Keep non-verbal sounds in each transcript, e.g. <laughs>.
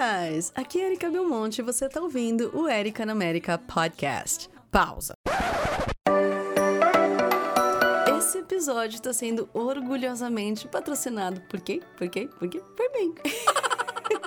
guys! Aqui é Erika Belmonte e você tá ouvindo o Erika na América Podcast. Pausa. Esse episódio está sendo orgulhosamente patrocinado por quê? Por quê? Por quê? Por mim. <laughs>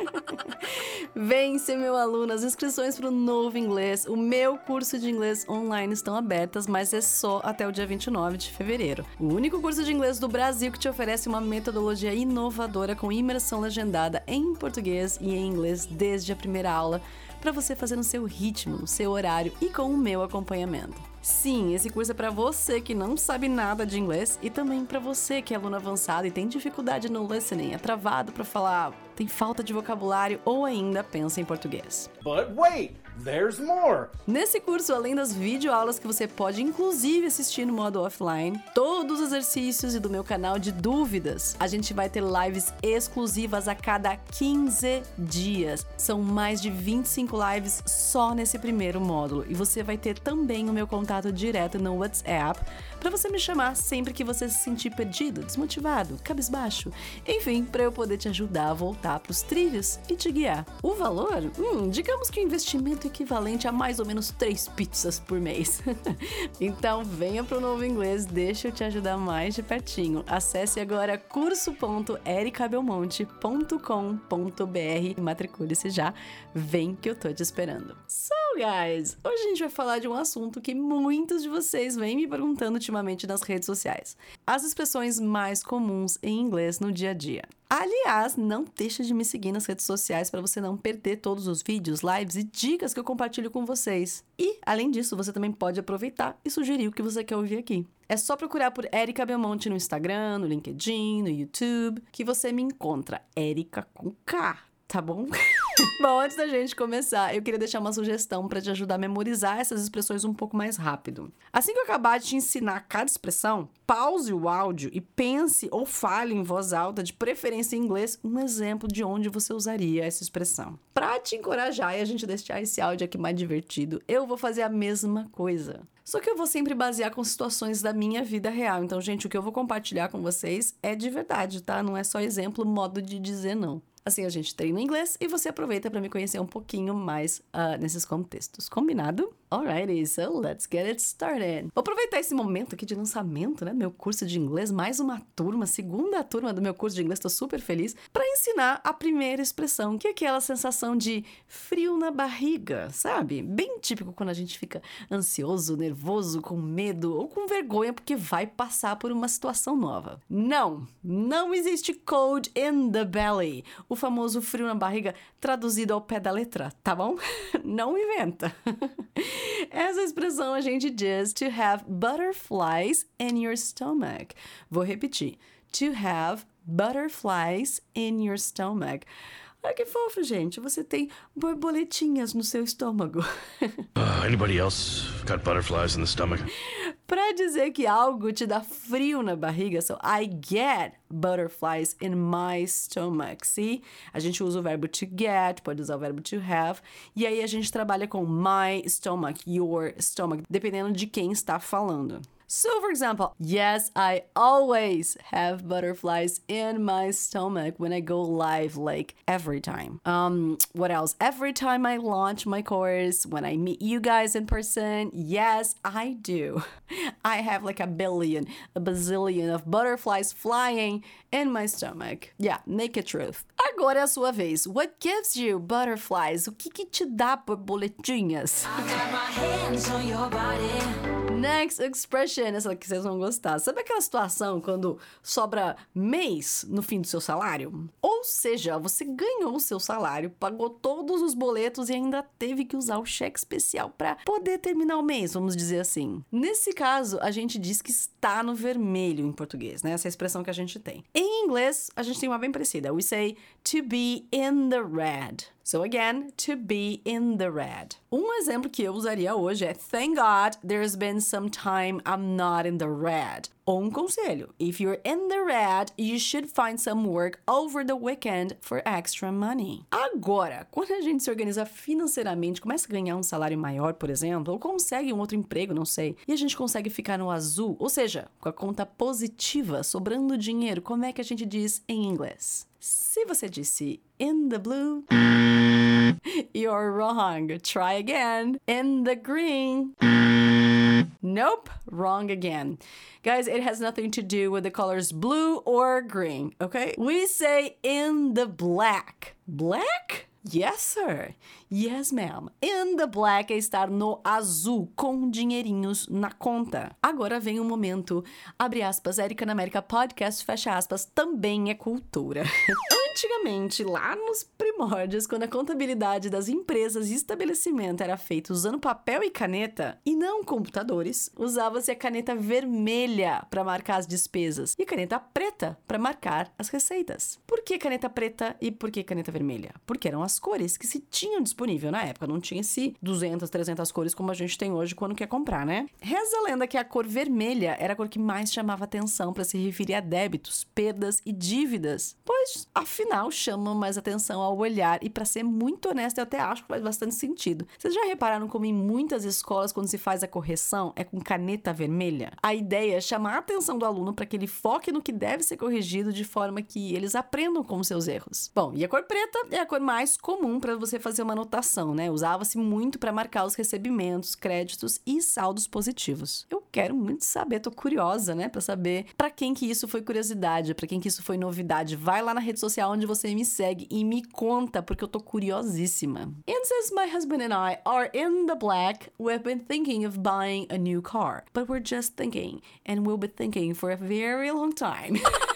<laughs> Vem ser meu aluno, as inscrições para o novo inglês, o meu curso de inglês online estão abertas, mas é só até o dia 29 de fevereiro. O único curso de inglês do Brasil que te oferece uma metodologia inovadora com imersão legendada em português e em inglês desde a primeira aula, para você fazer no seu ritmo, no seu horário e com o meu acompanhamento. Sim, esse curso é para você que não sabe nada de inglês e também para você que é aluno avançado e tem dificuldade no listening, é travado para falar, tem falta de vocabulário ou ainda pensa em português. But wait, there's more. Nesse curso, além das videoaulas que você pode inclusive assistir no modo offline, todos os exercícios e do meu canal de dúvidas, a gente vai ter lives exclusivas a cada 15 dias. São mais de 25 lives só nesse primeiro módulo e você vai ter também o meu contato direto no WhatsApp para você me chamar sempre que você se sentir perdido, desmotivado, cabisbaixo, enfim, para eu poder te ajudar a voltar para os trilhos e te guiar. O valor? Hum, digamos que o um investimento equivalente a mais ou menos três pizzas por mês. <laughs> então venha para o novo inglês, deixa eu te ajudar mais de pertinho. Acesse agora curso.ericabelmonte.com.br e matricule-se já. Vem que eu tô te esperando. So, guys, hoje a gente vai falar de um assunto que muitos de vocês vêm me perguntando ultimamente nas redes sociais. As expressões mais comuns em inglês no dia a dia. Aliás, não deixe de me seguir nas redes sociais para você não perder todos os vídeos, lives e dicas que eu compartilho com vocês. E, além disso, você também pode aproveitar e sugerir o que você quer ouvir aqui. É só procurar por Erika Belmonte no Instagram, no LinkedIn, no YouTube, que você me encontra. Erika com K, tá bom? <laughs> <laughs> Bom, antes da gente começar, eu queria deixar uma sugestão para te ajudar a memorizar essas expressões um pouco mais rápido. Assim que eu acabar de te ensinar cada expressão, pause o áudio e pense ou fale em voz alta, de preferência em inglês, um exemplo de onde você usaria essa expressão. Para te encorajar e a gente deixar esse áudio aqui mais divertido, eu vou fazer a mesma coisa. Só que eu vou sempre basear com situações da minha vida real. Então, gente, o que eu vou compartilhar com vocês é de verdade, tá? Não é só exemplo, modo de dizer não. Assim a gente treina inglês e você aproveita para me conhecer um pouquinho mais uh, nesses contextos. Combinado? Alrighty, so let's get it started. Vou aproveitar esse momento aqui de lançamento, né? Meu curso de inglês, mais uma turma, segunda turma do meu curso de inglês, tô super feliz, para ensinar a primeira expressão, que é aquela sensação de frio na barriga, sabe? Bem típico quando a gente fica ansioso, nervoso, com medo ou com vergonha porque vai passar por uma situação nova. Não, não existe cold in the belly, o famoso frio na barriga traduzido ao pé da letra, tá bom? <laughs> Não inventa. <laughs> <laughs> Essa expressão a gente diz to have butterflies in your stomach. Vou repetir. To have butterflies in your stomach. Olha que fofo, gente. Você tem borboletinhas no seu estômago. Uh, <laughs> anybody else got butterflies in the stomach? Para dizer que algo te dá frio na barriga, so I get butterflies in my stomach. See? A gente usa o verbo to get, pode usar o verbo to have, e aí a gente trabalha com my stomach, your stomach, dependendo de quem está falando. So, for example, yes, I always have butterflies in my stomach when I go live, like every time. Um, what else? Every time I launch my course, when I meet you guys in person, yes, I do. <laughs> I have like a billion, a bazillion of butterflies flying in my stomach. Yeah, naked truth. Agora é a sua vez. What gives you butterflies? O que, que te dá borboletinhas? Next expression, essa que vocês vão gostar. Sabe aquela situação quando sobra mês no fim do seu salário? Ou seja, você ganhou o seu salário, pagou todos os boletos e ainda teve que usar o cheque especial para poder terminar o mês, vamos dizer assim. Nesse caso, a gente diz que está no vermelho em português, né? Essa é expressão que a gente tem. Em inglês, a gente tem uma bem parecida. We say to be in the red. So again, to be in the red. Um exemplo que eu usaria hoje é Thank God there's been some time I'm not in the red. Ou um conselho: if you're in the red, you should find some work over the weekend for extra money. Agora, quando a gente se organiza financeiramente, começa a ganhar um salário maior, por exemplo, ou consegue um outro emprego, não sei, e a gente consegue ficar no azul, ou seja, com a conta positiva, sobrando dinheiro, como é que a gente diz em inglês? Se você disse in the blue, <laughs> you're wrong. Try again. In the green. Nope, wrong again. Guys, it has nothing to do with the colors blue or green, okay? We say in the black. Black? Yes, sir. Yes, ma'am. In the black é estar no azul, com dinheirinhos na conta. Agora vem o um momento, abre aspas, Érica na América Podcast, fecha aspas, também é cultura. <laughs> Antigamente, lá nos primórdios, quando a contabilidade das empresas e estabelecimento era feita usando papel e caneta, e não computadores, usava-se a caneta vermelha para marcar as despesas e a caneta preta para marcar as receitas. Por que caneta preta e por que caneta vermelha? Porque eram as cores que se tinham disponível na época, não tinha esse 200, 300 cores como a gente tem hoje quando quer comprar, né? Reza a lenda que a cor vermelha era a cor que mais chamava atenção para se referir a débitos, perdas e dívidas, pois afinal Afinal, chamam mais atenção ao olhar e, para ser muito honesta, eu até acho que faz bastante sentido. Vocês já repararam como em muitas escolas, quando se faz a correção, é com caneta vermelha? A ideia é chamar a atenção do aluno para que ele foque no que deve ser corrigido de forma que eles aprendam com seus erros. Bom, e a cor preta é a cor mais comum para você fazer uma anotação, né? Usava-se muito para marcar os recebimentos, créditos e saldos positivos. Eu quero muito saber, tô curiosa, né, para saber para quem que isso foi curiosidade, para quem que isso foi novidade. Vai lá na rede social onde você me segue e me conta, porque eu tô curiosíssima. And since my husband and I are in the black, we've been thinking of buying a new car. But we're just thinking, and we'll be thinking for a very long time. <laughs>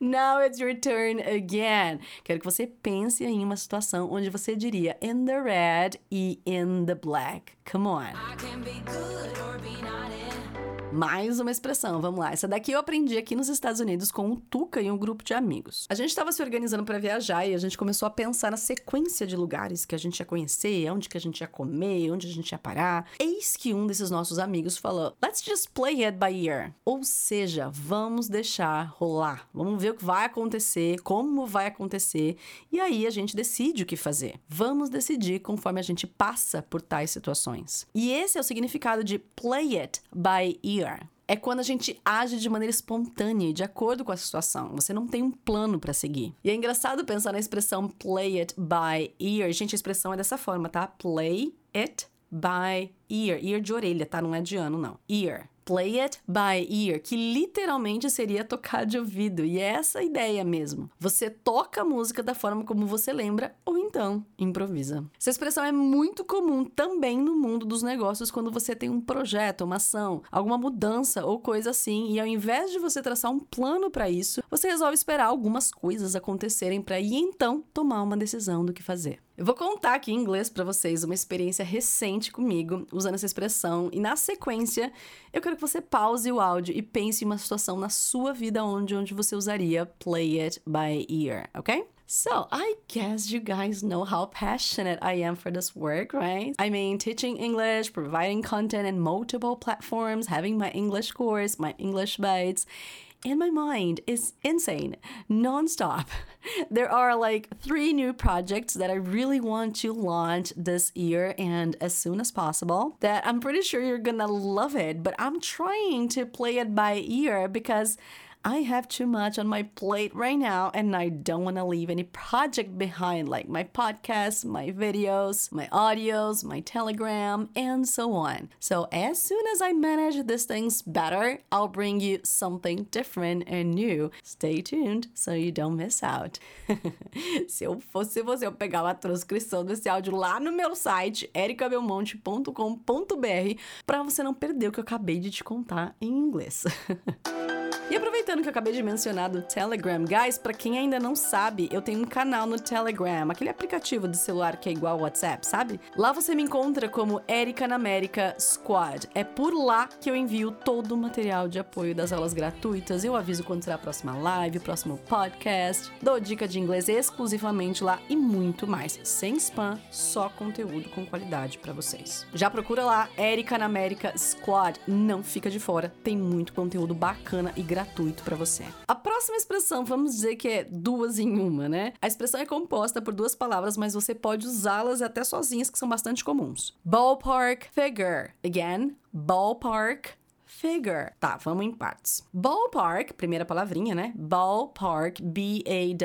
Now it's your turn again. Quero que você pense em uma situação onde você diria in the red e in the black. Come on. Mais uma expressão, vamos lá. Essa daqui eu aprendi aqui nos Estados Unidos com o Tuca e um grupo de amigos. A gente estava se organizando para viajar e a gente começou a pensar na sequência de lugares que a gente ia conhecer, onde que a gente ia comer, onde a gente ia parar. Eis que um desses nossos amigos falou: "Let's just play it by ear". Ou seja, vamos deixar rolar. Vamos ver o que vai acontecer, como vai acontecer, e aí a gente decide o que fazer. Vamos decidir conforme a gente passa por tais situações. E esse é o significado de play it by ear é quando a gente age de maneira espontânea de acordo com a situação. Você não tem um plano para seguir. E é engraçado pensar na expressão play it by ear. Gente, a expressão é dessa forma, tá? Play it by ear. Ear de orelha, tá? Não é de ano, não. Ear play it by ear, que literalmente seria tocar de ouvido. E é essa a ideia mesmo. Você toca a música da forma como você lembra ou então improvisa. Essa expressão é muito comum também no mundo dos negócios quando você tem um projeto, uma ação, alguma mudança ou coisa assim, e ao invés de você traçar um plano para isso, você resolve esperar algumas coisas acontecerem para ir então tomar uma decisão do que fazer. Eu vou contar aqui em inglês para vocês uma experiência recente comigo usando essa expressão e na sequência eu quero que você pause o áudio e pense em uma situação na sua vida onde onde você usaria play it by ear, ok? So, I guess you guys know how passionate I am for this work, right? I mean, teaching English, providing content in multiple platforms, having my English course, my English bites and my mind is insane nonstop. <laughs> There are like three new projects that I really want to launch this year and as soon as possible. That I'm pretty sure you're gonna love it, but I'm trying to play it by ear because I have too much on my plate right now and I don't want to leave any project behind, like my podcasts, my videos, my audios, my telegram, and so on. So, as soon as I manage these things better, I'll bring you something different and new. Stay tuned so you don't miss out. <laughs> Se eu fosse você, eu pegava a transcrição desse áudio lá no meu site, ericabelmonte.com.br, para você não perder o que eu acabei de te contar em inglês. <laughs> e aproveitando que eu acabei de mencionar do Telegram, guys, para quem ainda não sabe, eu tenho um canal no Telegram, aquele aplicativo de celular que é igual ao WhatsApp, sabe? Lá você me encontra como Erika na América Squad. É por lá que eu envio todo o material de apoio das aulas gratuitas. Eu aviso quando será a próxima live, o próximo podcast, dou dica de inglês exclusivamente lá e muito mais, sem spam, só conteúdo com qualidade para vocês. Já procura lá Erika na América Squad, não fica de fora, tem muito conteúdo bacana e gratuito para você. A próxima expressão, vamos dizer que é duas em uma, né? A expressão é composta por duas palavras, mas você pode usá-las até sozinhas, que são bastante comuns. Ballpark figure. Again, ballpark figure. Tá, vamos em partes. Ballpark, primeira palavrinha, né? Ballpark, B-A-L-L-P-A-R-K,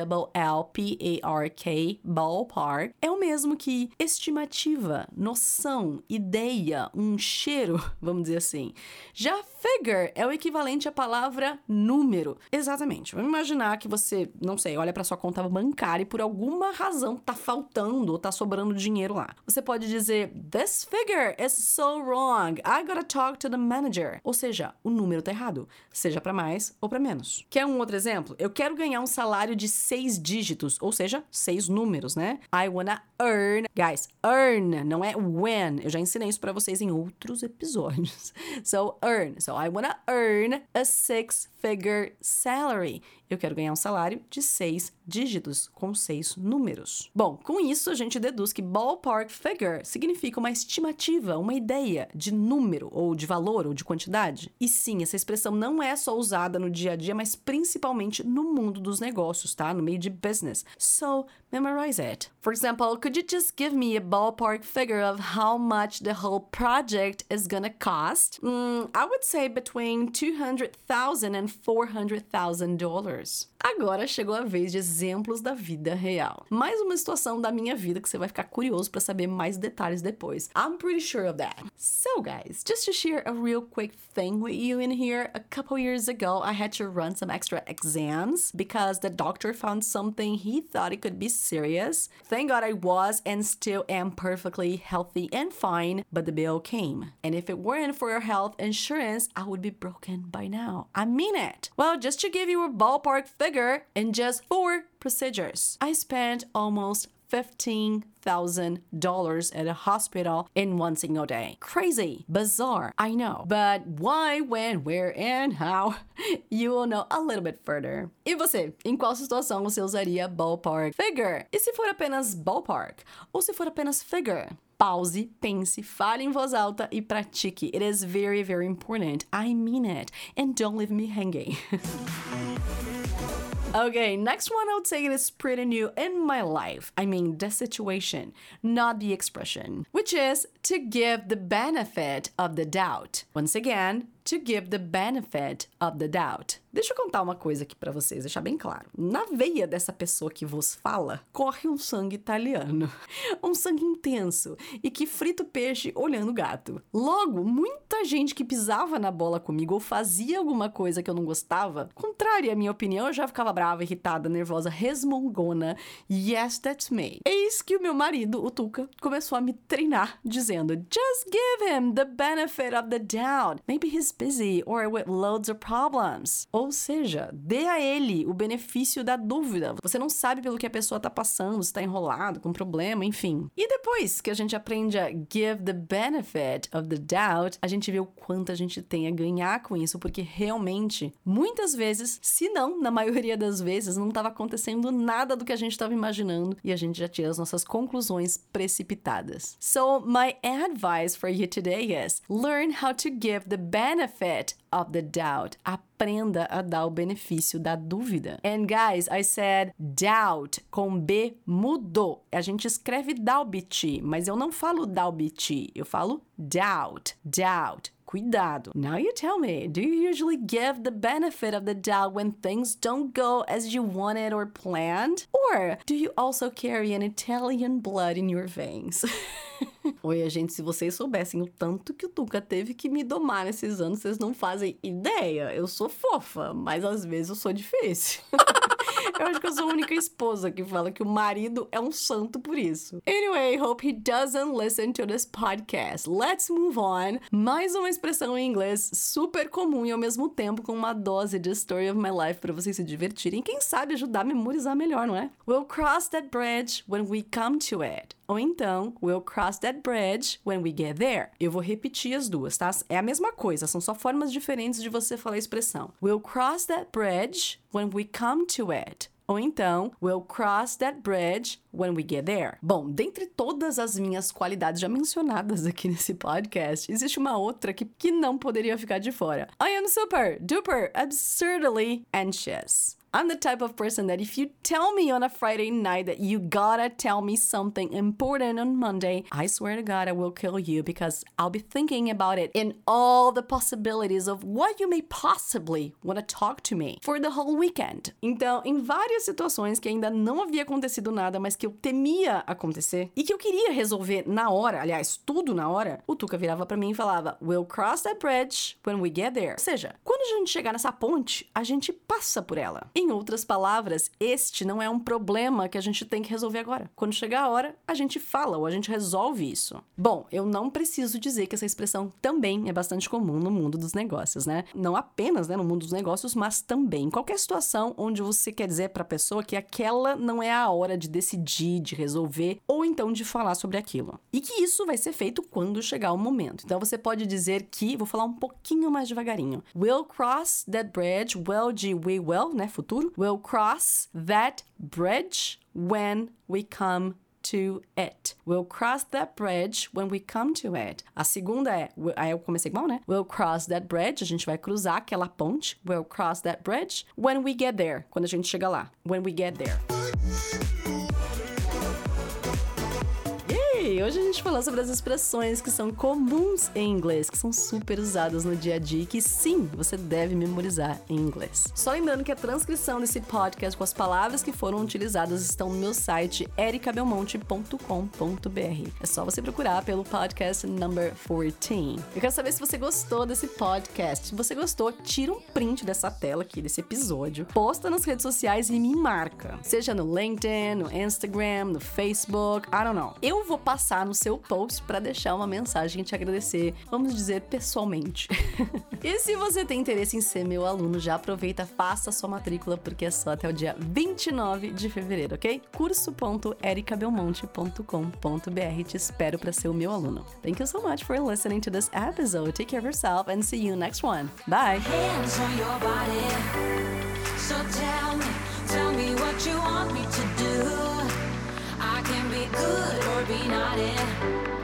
ballpark, é o mesmo que estimativa, noção, ideia, um cheiro, <laughs> vamos dizer assim. Já figure é o equivalente à palavra número. Exatamente. Vamos imaginar que você, não sei, olha para sua conta bancária e por alguma razão tá faltando ou tá sobrando dinheiro lá. Você pode dizer: This figure is so wrong. I gotta talk to the manager. Ou seja, o número tá errado, seja para mais ou para menos. Quer um outro exemplo? Eu quero ganhar um salário de seis dígitos, ou seja, seis números, né? I wanna earn. Guys, earn não é when. Eu já ensinei isso para vocês em outros episódios. <laughs> So, earn. So, I wanna earn a six figure salary. Eu quero ganhar um salário de seis dígitos, com seis números. Bom, com isso a gente deduz que ballpark figure significa uma estimativa, uma ideia de número, ou de valor, ou de quantidade. E sim, essa expressão não é só usada no dia a dia, mas principalmente no mundo dos negócios, tá? No meio de business. So, memorize it. For example, could you just give me a ballpark figure of how much the whole project is gonna cost? Mm, I would say between 200,000 and 400,000 dollars. Agora chegou a vez de exemplos da vida real. Mais uma situação da minha vida que você vai ficar curioso para saber mais detalhes depois. I'm pretty sure of that. So guys, just to share a real quick thing with you in here, a couple years ago I had to run some extra exams because the doctor found something he thought it could be serious. Thank God I was and still am perfectly healthy and fine, but the bill came. And if it weren't for your health insurance, I would be broken by now. I mean it. Well, just to give you a ballpark figure, in just four procedures, I spent almost $15,000 at a hospital in one single day. Crazy, bizarre, I know. But why, when, where, and how? <laughs> You will know a little bit further. E você, em qual situação você usaria ballpark figure? E se for apenas ballpark? Ou se for apenas figure? Pause, pense, fale em voz alta e pratique. It is very, very important. I mean it. And don't leave me hanging. <laughs> Okay, next one I would say it is pretty new in my life. I mean, the situation, not the expression, which is to give the benefit of the doubt. Once again, to give the benefit of the doubt. Deixa eu contar uma coisa aqui para vocês, deixar bem claro. Na veia dessa pessoa que vos fala, corre um sangue italiano. <laughs> Um sangue intenso e que frita o peixe olhando o gato. Logo, muita gente que pisava na bola comigo ou fazia alguma coisa que eu não gostava, contrária à minha opinião, eu já ficava brava, irritada, nervosa, resmungona. Yes, that's me. Eis que o meu marido, o Tuca, começou a me treinar, dizendo: Just give him the benefit of the doubt. Maybe he's busy or with loads of problems. Ou seja, dê a ele o benefício da dúvida. Você não sabe pelo que a pessoa tá passando, se tá enrolado, com problema, enfim. E depois que a gente aprende a give the benefit of the doubt, a gente vê o quanto a gente tem a ganhar com isso, porque realmente, muitas vezes, se não, na maioria das vezes, não estava acontecendo nada do que a gente estava imaginando e a gente já tira as nossas conclusões precipitadas. So, my advice for you today is learn how to give the benefit of the doubt. Aprenda a dar o benefício da dúvida. And guys, I said doubt com B mudou. A gente escreve Dalbit, mas eu não falo Dalbit, eu falo doubt, doubt. Cuidado. Now you tell me, do you usually give the benefit of the doubt when things don't go as you wanted or planned? Or do you also carry an Italian blood in your veins? <laughs> Oi, gente, se vocês soubessem o tanto que o Tuca teve que me domar nesses anos, vocês não fazem ideia. Eu sou fofa, mas às vezes eu sou difícil. <laughs> Eu acho que eu sou a única esposa que fala que o marido é um santo por isso. Anyway, hope he doesn't listen to this podcast. Let's move on. Mais uma expressão em inglês super comum e ao mesmo tempo com uma dose de story of my life para vocês se divertirem. Quem sabe ajudar a memorizar melhor, não é? We'll cross that bridge when we come to it. Ou então, we'll cross that bridge when we get there. Eu vou repetir as duas, tá? É a mesma coisa, são só formas diferentes de você falar a expressão. We'll cross that bridge when we come to it. Ou então, we'll cross that bridge when we get there. Bom, dentre todas as minhas qualidades já mencionadas aqui nesse podcast, existe uma outra que, que não poderia ficar de fora. I am super, duper, absurdly anxious. I'm the type of person that if you tell me on a Friday night that you gotta tell me something important on Monday, I swear to God I will kill you because I'll be thinking about it in all the possibilities of what you may possibly want to talk to me for the whole weekend. Então, em várias situações que ainda não havia acontecido nada, mas que eu temia acontecer e que eu queria resolver na hora, aliás, tudo na hora, o Tuca virava para mim e falava: We'll cross that bridge when we get there. Ou seja, a gente chegar nessa ponte, a gente passa por ela. Em outras palavras, este não é um problema que a gente tem que resolver agora. Quando chegar a hora, a gente fala ou a gente resolve isso. Bom, eu não preciso dizer que essa expressão também é bastante comum no mundo dos negócios, né? Não apenas né, no mundo dos negócios, mas também em qualquer situação onde você quer dizer para a pessoa que aquela não é a hora de decidir, de resolver ou então de falar sobre aquilo. E que isso vai ser feito quando chegar o momento. Então você pode dizer que, vou falar um pouquinho mais devagarinho. We'll cross that bridge, well de we will, né, futuro. We'll cross that bridge when we come to it. We'll cross that bridge when we come to it. A segunda é, aí eu comecei igual, né? We'll cross that bridge, a gente vai cruzar aquela ponte. We'll cross that bridge when we get there, quando a gente chega lá. When we get there. Hoje a gente falou sobre as expressões que são comuns em inglês, que são super usadas no dia a dia e que sim, você deve memorizar em inglês. Só lembrando que a transcrição desse podcast com as palavras que foram utilizadas estão no meu site ericabelmonte.com.br. É só você procurar pelo podcast number 14. Eu quero saber se você gostou desse podcast. Se você gostou, tira um print dessa tela aqui, desse episódio, posta nas redes sociais e me marca. Seja no LinkedIn, no Instagram, no Facebook, I don't know. Eu vou passar passar no seu post para deixar uma mensagem e te agradecer, vamos dizer pessoalmente. <laughs> e se você tem interesse em ser meu aluno, já aproveita, faça sua matrícula porque é só até o dia 29 de fevereiro, ok? curso.ericabelmonte.com.br. Te espero para ser o meu aluno. Thank you so much for listening to this episode. Take care of yourself and see you next one. Bye. So tell me, tell me what you want me to do. good or be not in.